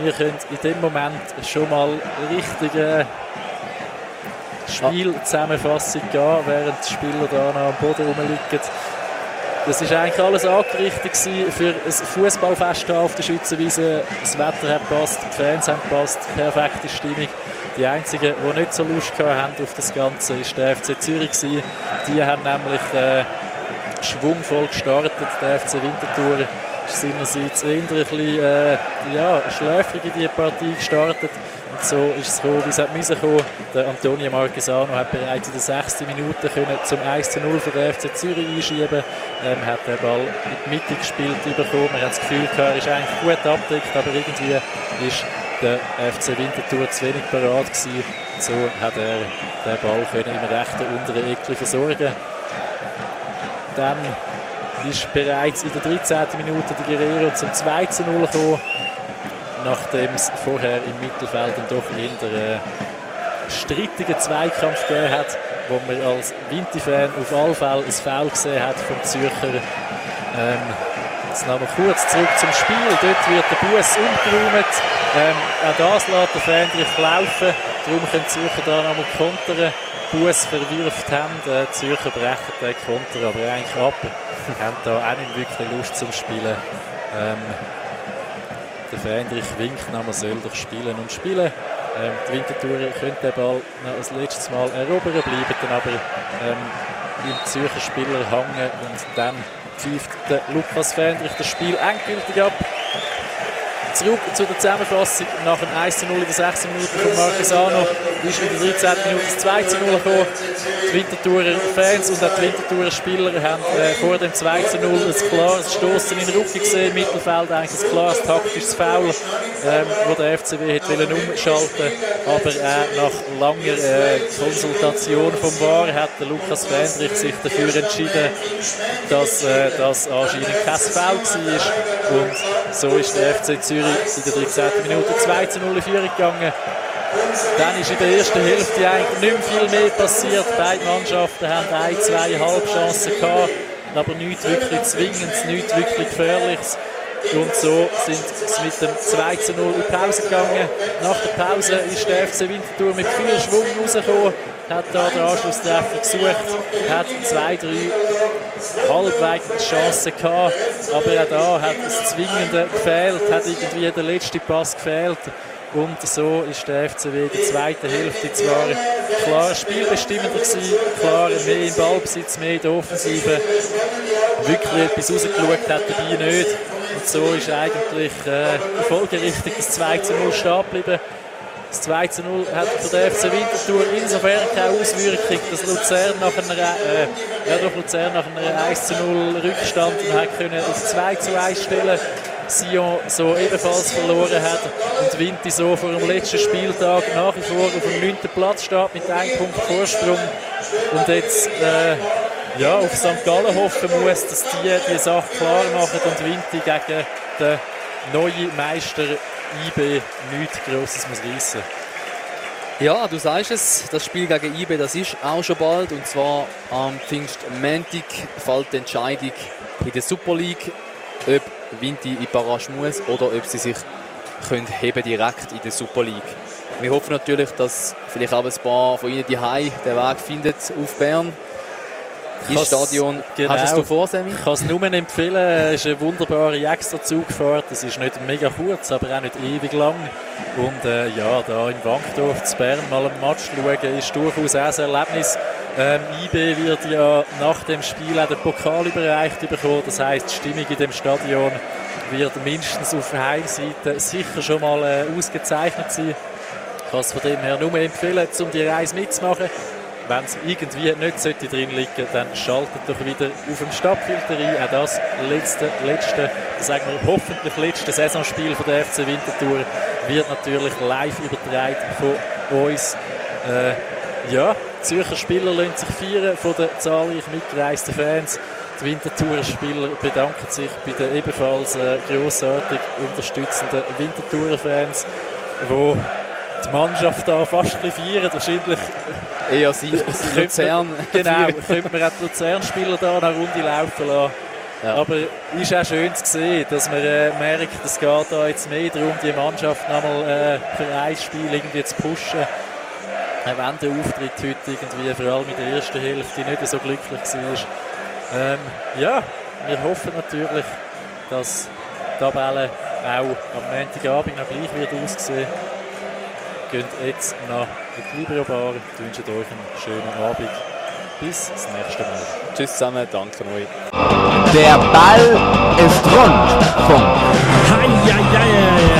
wir können in dem Moment schon mal richtige Spielzusammenfassung gehen, während die Spieler da noch am Boden rumliegen. Das war eigentlich alles angerichtet für ein Fußballfest auf der Schützenwiese. Das Wetter hat passt, die Fans haben passt, perfekte Stimmung. Die einzigen, die nicht so Lust haben auf das Ganze, war der FC Zürich. Die haben nämlich äh, schwungvoll gestartet, der FC Winterthur ist seinerseits eher ein bisschen äh, ja, schläfrig in die Partie gestartet. Und so ist es gekommen, wie es hat müssen kommen. Der Antonio Marquesano hat bereits in der sechsten Minute können zum 1 zu 0 für den FC Zürich einschieben. Ähm, hat den Ball in die Mitte gespielt bekommen. Man hat das Gefühl gehabt, er ist eigentlich gut abgedeckt, aber irgendwie ist der FC Winterthur zu wenig parat gewesen. So hat er den Ball können im rechten unteren Eckchen versorgen. Dann ist bereits in der 13. Minute die Guerrero zum 2 zu 0 gekommen, nachdem es vorher im Mittelfeld dann doch in der äh, strittigen Zweikampf gegeben hat, wo man als Vinti-Fan auf alle Fälle ein Foul gesehen hat vom Zürcher. Ähm, jetzt nochmal kurz zurück zum Spiel. Dort wird der Bus umgeräumt. Ähm, auch das lässt der Fan laufen. Darum können die Zürcher da nochmal kontern. Bus verwirft haben. Die Zürcher brechen den Konter aber eigentlich ab. haben da auch nicht wirklich Lust zum Spielen. Ähm, der Fähnrich winkt, man soll doch spielen und spielen. Ähm, die Wintertourer können den Ball noch als letztes Mal erobern, bleiben dann aber ähm, im Zürcher Spieler hängen und dann pfeift der Lukas Fähnrich das Spiel endgültig ab. Zurück zu der Zusammenfassung. Nach dem 1 0 in der 6. Minute von Marquesano ist in der 13. Minute das 2 0 gekommen. Die Winterthurer Fans und auch die Winterthurer Spieler haben äh, vor dem 2 0 ein klares Stoßen in den Rücken gesehen. Im Mittelfeld eigentlich ein klares taktisches Foul, ähm, wo der FCW hat wollen umschalten Aber äh, nach langer äh, Konsultation vom VAR hat der Lukas Fendrich sich dafür entschieden, dass äh, das anscheinend kein Foul war. Und so ist der FC Zürich in der 13. Minute 2 zu 0 in Führung gegangen. Dann ist in der ersten Hälfte eigentlich nicht mehr viel mehr passiert. Beide Mannschaften haben ein, zwei Halbchancen gehabt, aber nichts wirklich Zwingendes, nichts wirklich Gefährliches. Und so sind sie mit dem 2 zu 0 in die Pause gegangen. Nach der Pause ist der FC Winterthur mit viel Schwung rausgekommen, hat da den Anschlusstreffer gesucht, hat zwei, drei halbwegs Chancen gehabt, aber auch da hat das Zwingende gefehlt, hat irgendwie der letzte Pass gefehlt. Und so ist der FCW in der zweiten Hälfte zwar klar spielbestimmender gewesen, klar mehr im Ballbesitz, mehr in der Offensive. Wirklich etwas rausgeschaut hat dabei nicht. Und so ist eigentlich äh, folgerichtig das 2 zu 0 stehen geblieben. Das 2 zu 0 hat für den FC Winterthur insofern keine Auswirkung, dass Luzern nach einer, äh, ja, doch Luzern nach einer 1 zu 0 Rückstand hat können auf 2 zu 1 stellen Sion so ebenfalls verloren hat und Vinti so vor dem letzten Spieltag nach wie vor auf dem 9. Platz steht mit einem Punkt Vorsprung und jetzt äh, ja, auf St. Gallen hoffen muss, dass die die Sache klar machen und Vinti gegen den neuen Meister IB nichts Grosses muss reissen. Ja, du sagst es, das Spiel gegen IB, das ist auch schon bald. Und zwar am Pfingstmontag fällt die Entscheidung in der Super League, ob Vinti in Barrage muss oder ob sie sich können heben direkt in der Super League. Wir hoffen natürlich, dass vielleicht auch ein paar von Ihnen die den Weg findet auf Bern ins Stadion. Genau. Hast du vor, Sammy? Ich kann es nur empfehlen. Es ist eine wunderbare Extrazugfahrt. Es ist nicht mega kurz, aber auch nicht ewig lang. Und äh, ja, da in Wankdorf zu Bern mal einen Match schauen, ist durchaus auch ein Erlebnis. Ähm, IB wird ja nach dem Spiel auch den Pokal überreicht bekommen. Das heisst, die Stimmung in dem Stadion wird mindestens auf der Heimseite sicher schon mal äh, ausgezeichnet sein. Ich kann es von dem her nur empfehlen, um die Reise mitzumachen wenn es irgendwie nicht sollte drin liegen dann schaltet doch wieder auf dem Stadtfilter ein. Auch das letzte, letzte, sagen wir hoffentlich letzte Saisonspiel von der FC Winterthur wird natürlich live übertragen von uns. Äh, ja, Zürcher Spieler lassen sich feiern von den zahlreich mitgereisten Fans. Die Winterthurer Spieler bedanken sich bei den ebenfalls äh, grossartig unterstützenden Winterthurer Fans, die die Mannschaft da fast ein bisschen feiern. Wahrscheinlich eher sie, Luzern. Genau, könnte man auch die Luzern-Spieler da eine Runde laufen lassen. Ja. Aber es ist auch schön zu sehen, dass man äh, merkt, es geht da jetzt mehr darum, die Mannschaft nochmal äh, für ein Spiel irgendwie zu pushen. Auch wenn der Auftritt heute irgendwie, vor allem in der ersten Hälfte, nicht so glücklich war. Ähm, ja, wir hoffen natürlich, dass die Tabelle auch am Montagabend noch gleich wird aussehen gehen jetzt nach Equilibrio Bar. Ich wünsche euch einen schönen Abend. Bis zum nächsten Mal. Tschüss zusammen, danke euch. Der Ball ist rund. von Punkt.